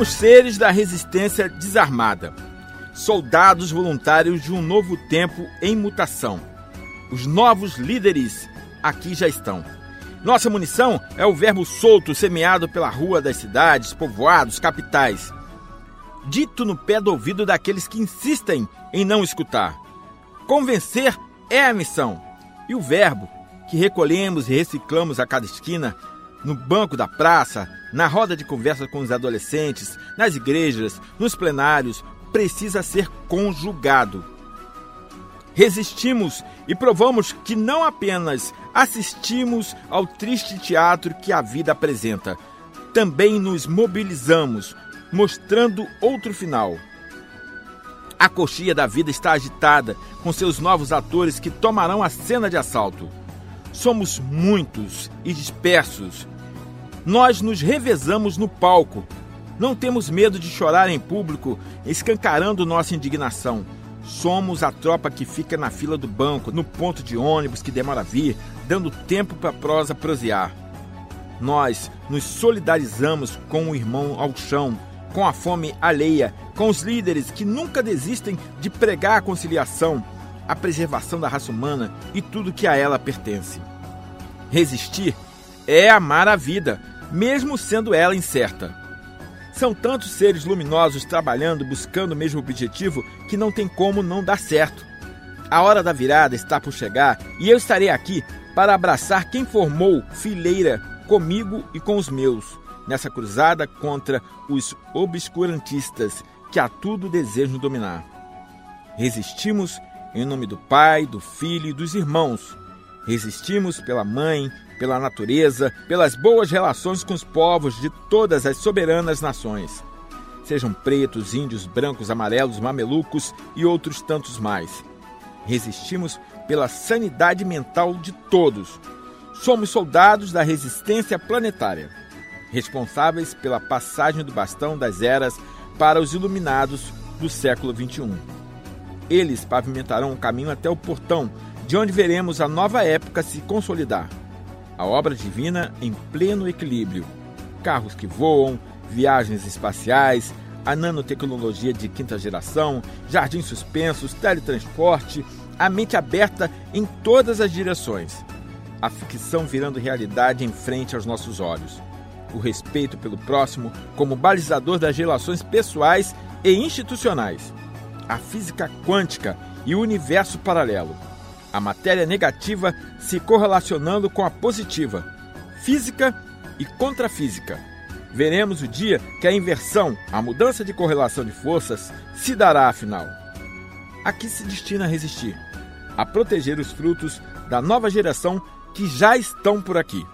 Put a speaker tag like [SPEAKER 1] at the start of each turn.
[SPEAKER 1] Somos seres da resistência desarmada, soldados voluntários de um novo tempo em mutação. Os novos líderes aqui já estão. Nossa munição é o verbo solto semeado pela rua das cidades, povoados, capitais. Dito no pé do ouvido daqueles que insistem em não escutar. Convencer é a missão. E o verbo que recolhemos e reciclamos a cada esquina, no banco da praça, na roda de conversa com os adolescentes, nas igrejas, nos plenários, precisa ser conjugado. Resistimos e provamos que não apenas assistimos ao triste teatro que a vida apresenta, também nos mobilizamos, mostrando outro final. A coxia da vida está agitada com seus novos atores que tomarão a cena de assalto. Somos muitos e dispersos. Nós nos revezamos no palco. Não temos medo de chorar em público, escancarando nossa indignação. Somos a tropa que fica na fila do banco, no ponto de ônibus que demora a vir, dando tempo para a prosa prosear. Nós nos solidarizamos com o irmão ao chão, com a fome alheia, com os líderes que nunca desistem de pregar a conciliação, a preservação da raça humana e tudo que a ela pertence. Resistir é amar a vida, mesmo sendo ela incerta. São tantos seres luminosos trabalhando, buscando o mesmo objetivo, que não tem como não dar certo. A hora da virada está por chegar e eu estarei aqui para abraçar quem formou fileira comigo e com os meus, nessa cruzada contra os obscurantistas que a tudo desejam dominar. Resistimos em nome do Pai, do Filho e dos irmãos. Resistimos pela mãe, pela natureza, pelas boas relações com os povos de todas as soberanas nações. Sejam pretos, índios, brancos, amarelos, mamelucos e outros tantos mais. Resistimos pela sanidade mental de todos. Somos soldados da resistência planetária, responsáveis pela passagem do bastão das eras para os iluminados do século XXI. Eles pavimentarão o caminho até o portão, de onde veremos a nova época se consolidar. A obra divina em pleno equilíbrio. Carros que voam, viagens espaciais, a nanotecnologia de quinta geração, jardins suspensos, teletransporte, a mente aberta em todas as direções. A ficção virando realidade em frente aos nossos olhos. O respeito pelo próximo como balizador das relações pessoais e institucionais a física quântica e o universo paralelo. A matéria negativa se correlacionando com a positiva, física e contrafísica. Veremos o dia que a inversão, a mudança de correlação de forças, se dará afinal. Aqui se destina a resistir, a proteger os frutos da nova geração que já estão por aqui.